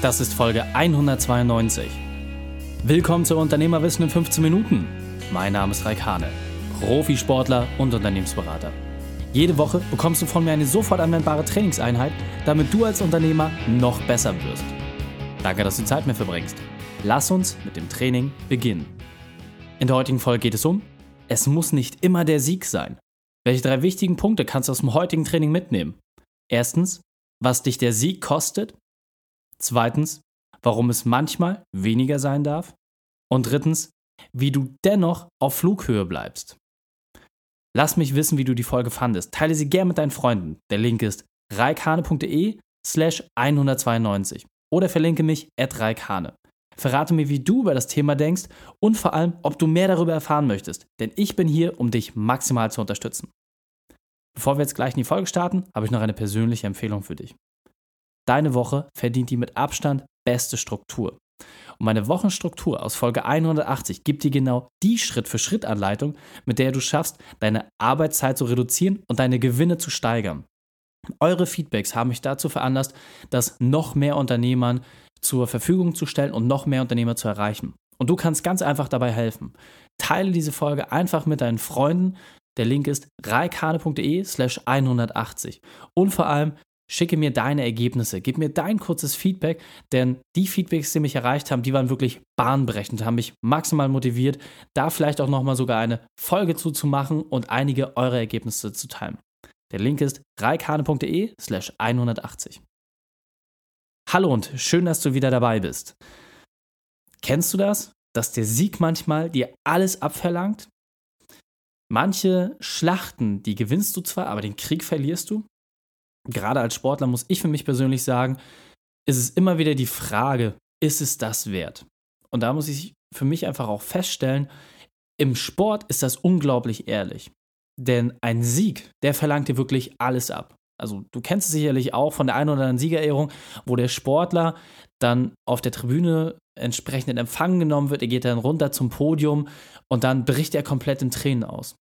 Das ist Folge 192. Willkommen zu Unternehmerwissen in 15 Minuten. Mein Name ist Raik Hane, Profisportler und Unternehmensberater. Jede Woche bekommst du von mir eine sofort anwendbare Trainingseinheit, damit du als Unternehmer noch besser wirst. Danke, dass du Zeit mit verbringst. Lass uns mit dem Training beginnen. In der heutigen Folge geht es um, es muss nicht immer der Sieg sein. Welche drei wichtigen Punkte kannst du aus dem heutigen Training mitnehmen? Erstens, was dich der Sieg kostet. Zweitens, warum es manchmal weniger sein darf. Und drittens, wie du dennoch auf Flughöhe bleibst. Lass mich wissen, wie du die Folge fandest. Teile sie gern mit deinen Freunden. Der Link ist reikane.de slash 192 oder verlinke mich at reikane. Verrate mir, wie du über das Thema denkst und vor allem, ob du mehr darüber erfahren möchtest, denn ich bin hier, um dich maximal zu unterstützen. Bevor wir jetzt gleich in die Folge starten, habe ich noch eine persönliche Empfehlung für dich. Deine Woche verdient die mit Abstand beste Struktur. Und meine Wochenstruktur aus Folge 180 gibt dir genau die Schritt-für-Schritt-Anleitung, mit der du schaffst, deine Arbeitszeit zu reduzieren und deine Gewinne zu steigern. Eure Feedbacks haben mich dazu veranlasst, das noch mehr Unternehmern zur Verfügung zu stellen und noch mehr Unternehmer zu erreichen. Und du kannst ganz einfach dabei helfen. Teile diese Folge einfach mit deinen Freunden. Der Link ist reikane.de slash 180. Und vor allem schicke mir deine Ergebnisse, gib mir dein kurzes Feedback, denn die Feedbacks, die mich erreicht haben, die waren wirklich bahnbrechend, haben mich maximal motiviert, da vielleicht auch nochmal sogar eine Folge zuzumachen und einige eurer Ergebnisse zu teilen. Der Link ist reikane.de slash 180. Hallo und schön, dass du wieder dabei bist. Kennst du das, dass der Sieg manchmal dir alles abverlangt? Manche Schlachten, die gewinnst du zwar, aber den Krieg verlierst du. Gerade als Sportler muss ich für mich persönlich sagen, ist es immer wieder die Frage, ist es das wert? Und da muss ich für mich einfach auch feststellen, im Sport ist das unglaublich ehrlich. Denn ein Sieg, der verlangt dir wirklich alles ab. Also du kennst es sicherlich auch von der einen oder anderen Siegerehrung, wo der Sportler dann auf der Tribüne entsprechend in Empfang genommen wird, er geht dann runter zum Podium und dann bricht er komplett in Tränen aus.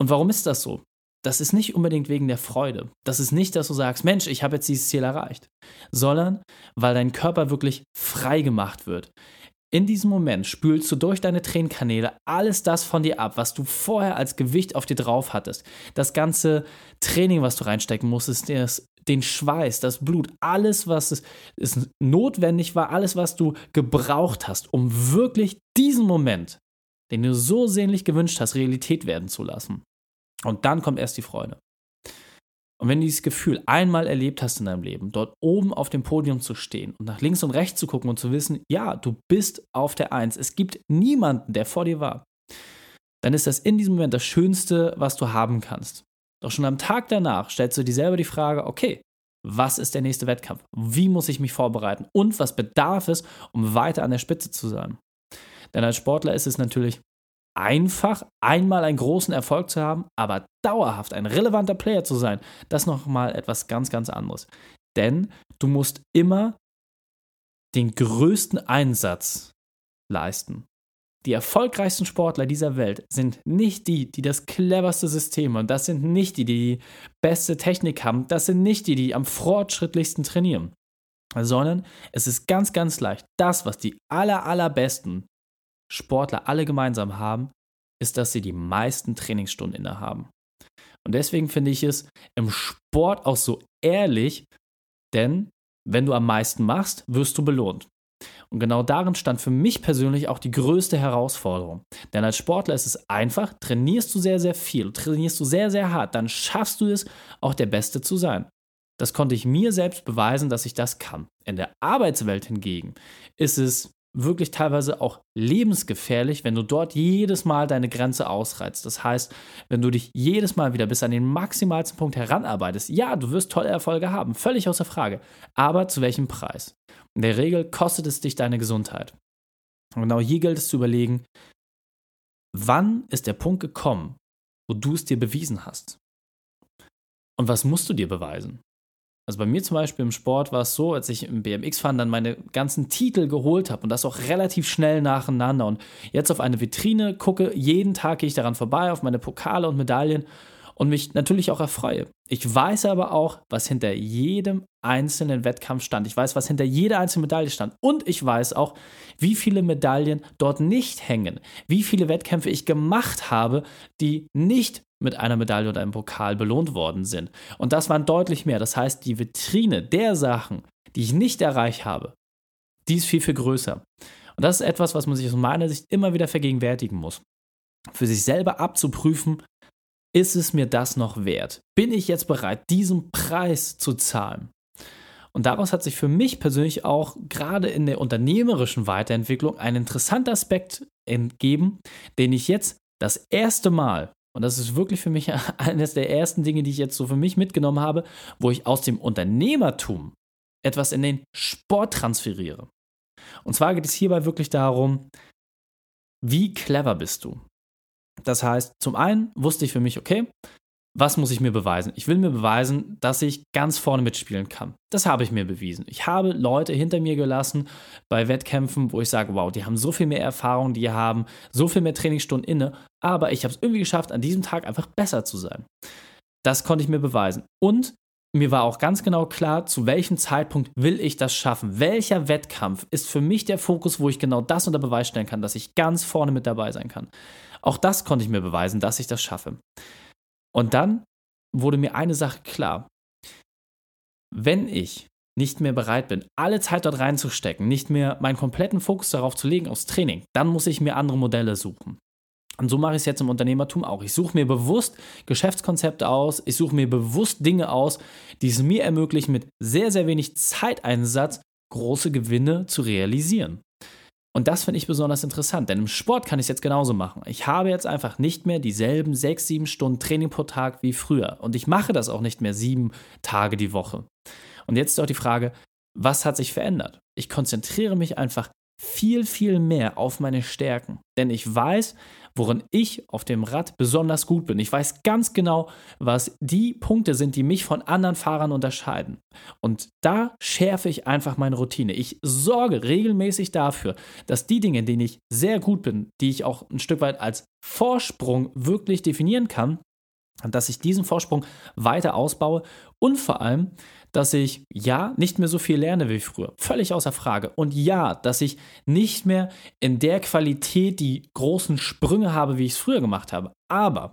Und warum ist das so? Das ist nicht unbedingt wegen der Freude. Das ist nicht, dass du sagst, Mensch, ich habe jetzt dieses Ziel erreicht, sondern weil dein Körper wirklich frei gemacht wird. In diesem Moment spülst du durch deine Tränenkanäle alles das von dir ab, was du vorher als Gewicht auf dir drauf hattest. Das ganze Training, was du reinstecken musstest, das, den Schweiß, das Blut, alles, was es, es notwendig war, alles, was du gebraucht hast, um wirklich diesen Moment, den du so sehnlich gewünscht hast, Realität werden zu lassen. Und dann kommt erst die Freude. Und wenn du dieses Gefühl einmal erlebt hast in deinem Leben, dort oben auf dem Podium zu stehen und nach links und rechts zu gucken und zu wissen, ja, du bist auf der Eins, es gibt niemanden, der vor dir war, dann ist das in diesem Moment das Schönste, was du haben kannst. Doch schon am Tag danach stellst du dir selber die Frage, okay, was ist der nächste Wettkampf? Wie muss ich mich vorbereiten? Und was bedarf es, um weiter an der Spitze zu sein? Denn als Sportler ist es natürlich einfach, einmal einen großen Erfolg zu haben, aber dauerhaft ein relevanter Player zu sein, das ist nochmal etwas ganz, ganz anderes. Denn du musst immer den größten Einsatz leisten. Die erfolgreichsten Sportler dieser Welt sind nicht die, die das cleverste System haben. Das sind nicht die, die die beste Technik haben. Das sind nicht die, die am fortschrittlichsten trainieren. Sondern es ist ganz, ganz leicht. Das, was die aller, allerbesten Sportler alle gemeinsam haben, ist, dass sie die meisten Trainingsstunden innehaben. Und deswegen finde ich es im Sport auch so ehrlich, denn wenn du am meisten machst, wirst du belohnt. Und genau darin stand für mich persönlich auch die größte Herausforderung. Denn als Sportler ist es einfach, trainierst du sehr, sehr viel, trainierst du sehr, sehr hart, dann schaffst du es, auch der Beste zu sein. Das konnte ich mir selbst beweisen, dass ich das kann. In der Arbeitswelt hingegen ist es wirklich teilweise auch lebensgefährlich, wenn du dort jedes Mal deine Grenze ausreizt. Das heißt, wenn du dich jedes Mal wieder bis an den maximalsten Punkt heranarbeitest, ja, du wirst tolle Erfolge haben, völlig außer Frage. Aber zu welchem Preis? In der Regel kostet es dich deine Gesundheit. Und genau hier gilt es zu überlegen, wann ist der Punkt gekommen, wo du es dir bewiesen hast? Und was musst du dir beweisen? Also bei mir zum Beispiel im Sport war es so, als ich im BMX-Fahren dann meine ganzen Titel geholt habe und das auch relativ schnell nacheinander. Und jetzt auf eine Vitrine gucke, jeden Tag gehe ich daran vorbei, auf meine Pokale und Medaillen und mich natürlich auch erfreue. Ich weiß aber auch, was hinter jedem einzelnen Wettkampf stand. Ich weiß, was hinter jeder einzelnen Medaille stand. Und ich weiß auch, wie viele Medaillen dort nicht hängen. Wie viele Wettkämpfe ich gemacht habe, die nicht mit einer Medaille oder einem Pokal belohnt worden sind. Und das waren deutlich mehr. Das heißt, die Vitrine der Sachen, die ich nicht erreicht habe, die ist viel, viel größer. Und das ist etwas, was man sich aus meiner Sicht immer wieder vergegenwärtigen muss. Für sich selber abzuprüfen, ist es mir das noch wert? Bin ich jetzt bereit, diesen Preis zu zahlen? Und daraus hat sich für mich persönlich auch gerade in der unternehmerischen Weiterentwicklung ein interessanter Aspekt entgeben, den ich jetzt das erste Mal, und das ist wirklich für mich eines der ersten Dinge, die ich jetzt so für mich mitgenommen habe, wo ich aus dem Unternehmertum etwas in den Sport transferiere. Und zwar geht es hierbei wirklich darum, wie clever bist du? Das heißt, zum einen wusste ich für mich, okay, was muss ich mir beweisen? Ich will mir beweisen, dass ich ganz vorne mitspielen kann. Das habe ich mir bewiesen. Ich habe Leute hinter mir gelassen bei Wettkämpfen, wo ich sage, wow, die haben so viel mehr Erfahrung, die haben so viel mehr Trainingsstunden inne, aber ich habe es irgendwie geschafft, an diesem Tag einfach besser zu sein. Das konnte ich mir beweisen. Und mir war auch ganz genau klar, zu welchem Zeitpunkt will ich das schaffen. Welcher Wettkampf ist für mich der Fokus, wo ich genau das unter Beweis stellen kann, dass ich ganz vorne mit dabei sein kann. Auch das konnte ich mir beweisen, dass ich das schaffe. Und dann wurde mir eine Sache klar. Wenn ich nicht mehr bereit bin, alle Zeit dort reinzustecken, nicht mehr meinen kompletten Fokus darauf zu legen, aufs Training, dann muss ich mir andere Modelle suchen. Und so mache ich es jetzt im Unternehmertum auch. Ich suche mir bewusst Geschäftskonzepte aus, ich suche mir bewusst Dinge aus, die es mir ermöglichen, mit sehr, sehr wenig Zeiteinsatz große Gewinne zu realisieren. Und das finde ich besonders interessant, denn im Sport kann ich es jetzt genauso machen. Ich habe jetzt einfach nicht mehr dieselben sechs, sieben Stunden Training pro Tag wie früher. Und ich mache das auch nicht mehr sieben Tage die Woche. Und jetzt ist doch die Frage, was hat sich verändert? Ich konzentriere mich einfach viel, viel mehr auf meine Stärken. Denn ich weiß, worin ich auf dem Rad besonders gut bin. Ich weiß ganz genau, was die Punkte sind, die mich von anderen Fahrern unterscheiden. Und da schärfe ich einfach meine Routine. Ich sorge regelmäßig dafür, dass die Dinge, in denen ich sehr gut bin, die ich auch ein Stück weit als Vorsprung wirklich definieren kann, dass ich diesen Vorsprung weiter ausbaue und vor allem, dass ich ja nicht mehr so viel lerne wie früher. Völlig außer Frage. Und ja, dass ich nicht mehr in der Qualität die großen Sprünge habe, wie ich es früher gemacht habe. Aber,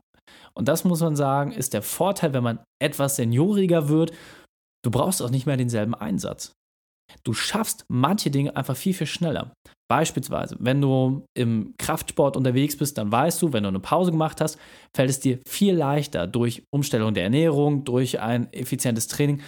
und das muss man sagen, ist der Vorteil, wenn man etwas senioriger wird, du brauchst auch nicht mehr denselben Einsatz. Du schaffst manche Dinge einfach viel, viel schneller. Beispielsweise, wenn du im Kraftsport unterwegs bist, dann weißt du, wenn du eine Pause gemacht hast, fällt es dir viel leichter durch Umstellung der Ernährung, durch ein effizientes Training,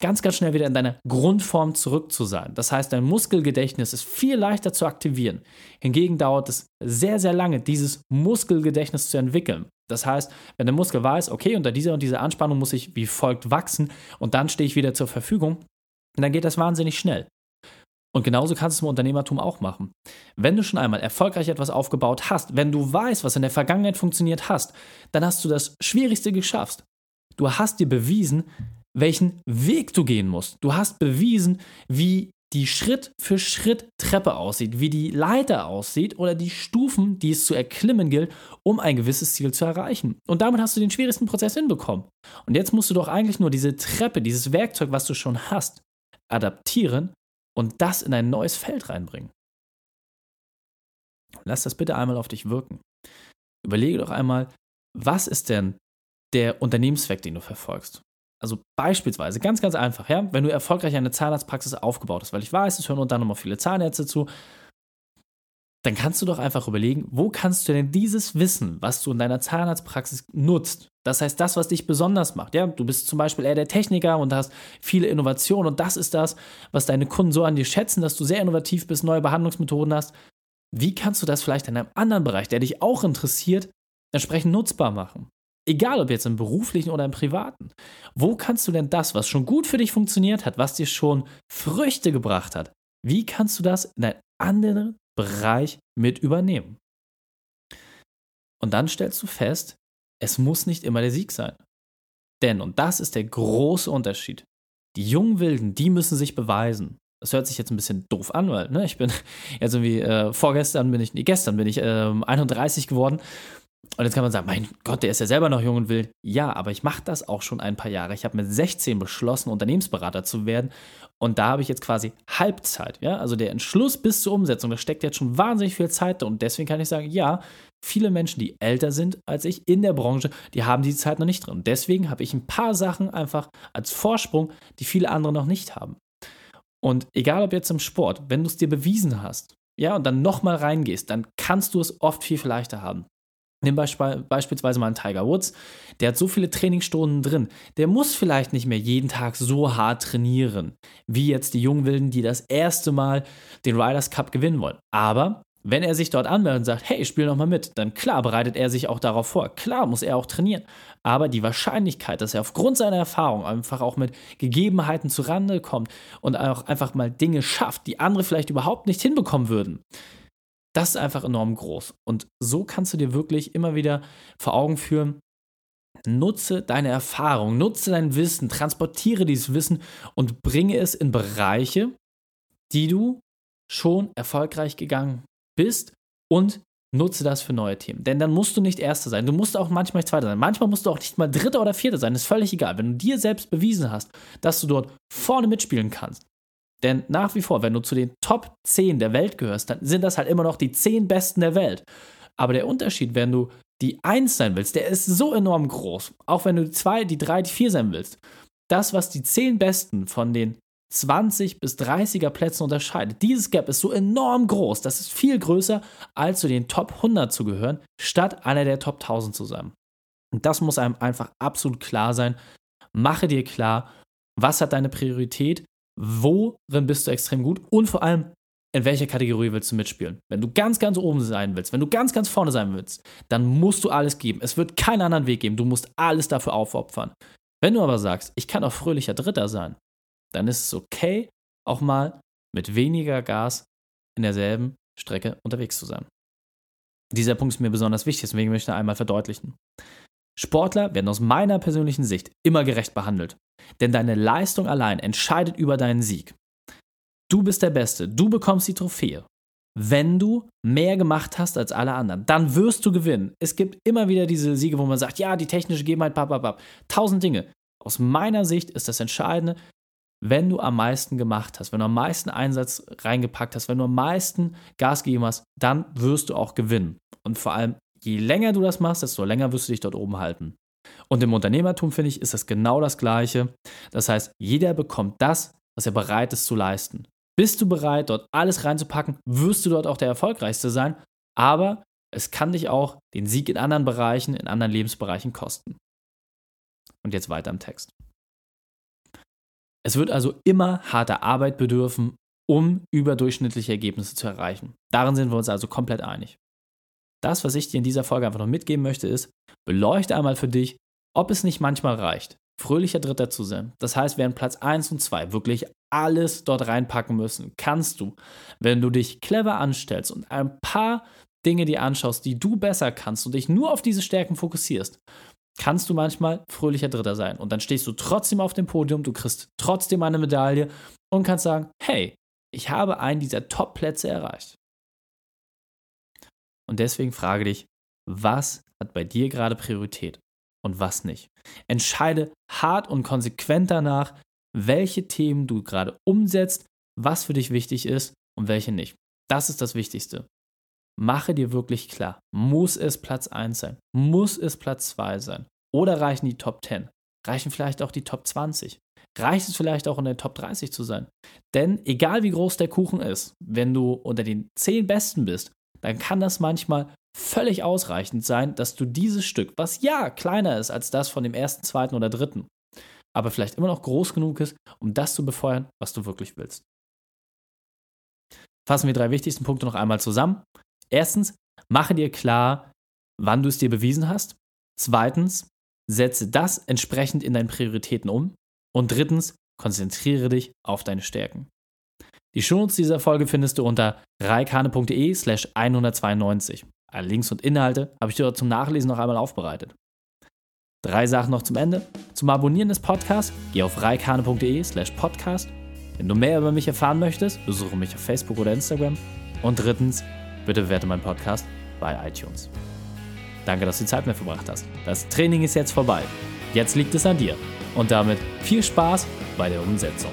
ganz, ganz schnell wieder in deiner Grundform zurück zu sein. Das heißt, dein Muskelgedächtnis ist viel leichter zu aktivieren. Hingegen dauert es sehr, sehr lange, dieses Muskelgedächtnis zu entwickeln. Das heißt, wenn der Muskel weiß, okay, unter dieser und dieser Anspannung muss ich wie folgt wachsen und dann stehe ich wieder zur Verfügung, dann geht das wahnsinnig schnell. Und genauso kannst du es im Unternehmertum auch machen. Wenn du schon einmal erfolgreich etwas aufgebaut hast, wenn du weißt, was in der Vergangenheit funktioniert hast, dann hast du das Schwierigste geschafft. Du hast dir bewiesen, welchen Weg du gehen musst. Du hast bewiesen, wie die Schritt für Schritt Treppe aussieht, wie die Leiter aussieht oder die Stufen, die es zu erklimmen gilt, um ein gewisses Ziel zu erreichen. Und damit hast du den schwierigsten Prozess hinbekommen. Und jetzt musst du doch eigentlich nur diese Treppe, dieses Werkzeug, was du schon hast, adaptieren und das in ein neues Feld reinbringen. Lass das bitte einmal auf dich wirken. Überlege doch einmal, was ist denn der Unternehmenszweck, den du verfolgst? Also beispielsweise, ganz, ganz einfach, ja, wenn du erfolgreich eine Zahnarztpraxis aufgebaut hast, weil ich weiß, es hören unter anderem auch viele Zahnärzte zu, dann kannst du doch einfach überlegen, wo kannst du denn dieses Wissen, was du in deiner Zahnarztpraxis nutzt, das heißt, das, was dich besonders macht, ja, du bist zum Beispiel eher der Techniker und hast viele Innovationen und das ist das, was deine Kunden so an dir schätzen, dass du sehr innovativ bist, neue Behandlungsmethoden hast. Wie kannst du das vielleicht in einem anderen Bereich, der dich auch interessiert, entsprechend nutzbar machen? Egal ob jetzt im beruflichen oder im privaten. Wo kannst du denn das, was schon gut für dich funktioniert hat, was dir schon Früchte gebracht hat, wie kannst du das in einen anderen Bereich mit übernehmen? Und dann stellst du fest, es muss nicht immer der Sieg sein. Denn, und das ist der große Unterschied, die jungen Wilden, die müssen sich beweisen. Das hört sich jetzt ein bisschen doof an, weil ne, ich bin jetzt irgendwie äh, vorgestern bin ich, nee, gestern bin ich äh, 31 geworden Und jetzt kann man sagen, mein Gott, der ist ja selber noch jung und wild. Ja, aber ich mache das auch schon ein paar Jahre. Ich habe mit 16 beschlossen, Unternehmensberater zu werden. Und da habe ich jetzt quasi Halbzeit. Ja? Also der Entschluss bis zur Umsetzung, da steckt jetzt schon wahnsinnig viel Zeit drin. Und deswegen kann ich sagen, ja, viele Menschen, die älter sind als ich in der Branche, die haben die Zeit noch nicht drin. Und deswegen habe ich ein paar Sachen einfach als Vorsprung, die viele andere noch nicht haben. Und egal ob jetzt im Sport, wenn du es dir bewiesen hast, ja, und dann nochmal reingehst, dann kannst du es oft viel, viel leichter haben. Nimm beispielsweise mal einen Tiger Woods, der hat so viele Trainingsstunden drin. Der muss vielleicht nicht mehr jeden Tag so hart trainieren, wie jetzt die Jungwilden, die das erste Mal den Riders Cup gewinnen wollen. Aber wenn er sich dort anmeldet und sagt, hey, spiel noch mal mit, dann klar bereitet er sich auch darauf vor. Klar muss er auch trainieren. Aber die Wahrscheinlichkeit, dass er aufgrund seiner Erfahrung einfach auch mit Gegebenheiten zurande kommt und auch einfach mal Dinge schafft, die andere vielleicht überhaupt nicht hinbekommen würden, das ist einfach enorm groß. Und so kannst du dir wirklich immer wieder vor Augen führen, nutze deine Erfahrung, nutze dein Wissen, transportiere dieses Wissen und bringe es in Bereiche, die du schon erfolgreich gegangen bist und nutze das für neue Themen. Denn dann musst du nicht Erster sein. Du musst auch manchmal Zweiter sein. Manchmal musst du auch nicht mal Dritter oder Vierter sein. Ist völlig egal. Wenn du dir selbst bewiesen hast, dass du dort vorne mitspielen kannst, denn nach wie vor, wenn du zu den Top 10 der Welt gehörst, dann sind das halt immer noch die 10 Besten der Welt. Aber der Unterschied, wenn du die 1 sein willst, der ist so enorm groß. Auch wenn du die 2, die 3, die 4 sein willst. Das, was die 10 Besten von den 20 bis 30er Plätzen unterscheidet. Dieses Gap ist so enorm groß, das ist viel größer, als zu den Top 100 zu gehören, statt einer der Top 1000 zu sein. Und das muss einem einfach absolut klar sein. Mache dir klar, was hat deine Priorität, worin bist du extrem gut und vor allem, in welcher Kategorie willst du mitspielen? Wenn du ganz, ganz oben sein willst, wenn du ganz, ganz vorne sein willst, dann musst du alles geben. Es wird keinen anderen Weg geben. Du musst alles dafür aufopfern. Wenn du aber sagst, ich kann auch fröhlicher Dritter sein, dann ist es okay, auch mal mit weniger Gas in derselben Strecke unterwegs zu sein. Dieser Punkt ist mir besonders wichtig, deswegen möchte ich einmal verdeutlichen. Sportler werden aus meiner persönlichen Sicht immer gerecht behandelt. Denn deine Leistung allein entscheidet über deinen Sieg. Du bist der Beste, du bekommst die Trophäe. Wenn du mehr gemacht hast als alle anderen, dann wirst du gewinnen. Es gibt immer wieder diese Siege, wo man sagt, ja, die technische Gegebenheit, papapap. Tausend Dinge. Aus meiner Sicht ist das Entscheidende, wenn du am meisten gemacht hast, wenn du am meisten Einsatz reingepackt hast, wenn du am meisten Gas gegeben hast, dann wirst du auch gewinnen. Und vor allem je länger du das machst, desto länger wirst du dich dort oben halten. Und im Unternehmertum, finde ich, ist das genau das Gleiche. Das heißt, jeder bekommt das, was er bereit ist zu leisten. Bist du bereit, dort alles reinzupacken, wirst du dort auch der Erfolgreichste sein. Aber es kann dich auch den Sieg in anderen Bereichen, in anderen Lebensbereichen kosten. Und jetzt weiter im Text. Es wird also immer harter Arbeit bedürfen, um überdurchschnittliche Ergebnisse zu erreichen. Darin sind wir uns also komplett einig. Das, was ich dir in dieser Folge einfach noch mitgeben möchte, ist, beleuchte einmal für dich, ob es nicht manchmal reicht, fröhlicher Dritter zu sein. Das heißt, während Platz 1 und 2 wirklich alles dort reinpacken müssen, kannst du, wenn du dich clever anstellst und ein paar Dinge dir anschaust, die du besser kannst und dich nur auf diese Stärken fokussierst, kannst du manchmal fröhlicher Dritter sein. Und dann stehst du trotzdem auf dem Podium, du kriegst trotzdem eine Medaille und kannst sagen, hey, ich habe einen dieser Top-Plätze erreicht. Und deswegen frage dich, was hat bei dir gerade Priorität und was nicht? Entscheide hart und konsequent danach, welche Themen du gerade umsetzt, was für dich wichtig ist und welche nicht. Das ist das Wichtigste. Mache dir wirklich klar, muss es Platz 1 sein? Muss es Platz 2 sein? Oder reichen die Top 10? Reichen vielleicht auch die Top 20? Reicht es vielleicht auch in der Top 30 zu sein? Denn egal wie groß der Kuchen ist, wenn du unter den 10 Besten bist dann kann das manchmal völlig ausreichend sein, dass du dieses Stück, was ja kleiner ist als das von dem ersten, zweiten oder dritten, aber vielleicht immer noch groß genug ist, um das zu befeuern, was du wirklich willst. Fassen wir drei wichtigsten Punkte noch einmal zusammen. Erstens, mache dir klar, wann du es dir bewiesen hast. Zweitens, setze das entsprechend in deinen Prioritäten um. Und drittens, konzentriere dich auf deine Stärken. Die Shownotes dieser Folge findest du unter reikane.de slash 192. Alle Links und Inhalte habe ich dir zum Nachlesen noch einmal aufbereitet. Drei Sachen noch zum Ende. Zum Abonnieren des Podcasts geh auf reikane.de slash podcast. Wenn du mehr über mich erfahren möchtest, besuche mich auf Facebook oder Instagram. Und drittens, bitte bewerte meinen Podcast bei iTunes. Danke, dass du Zeit mit verbracht hast. Das Training ist jetzt vorbei. Jetzt liegt es an dir. Und damit viel Spaß bei der Umsetzung.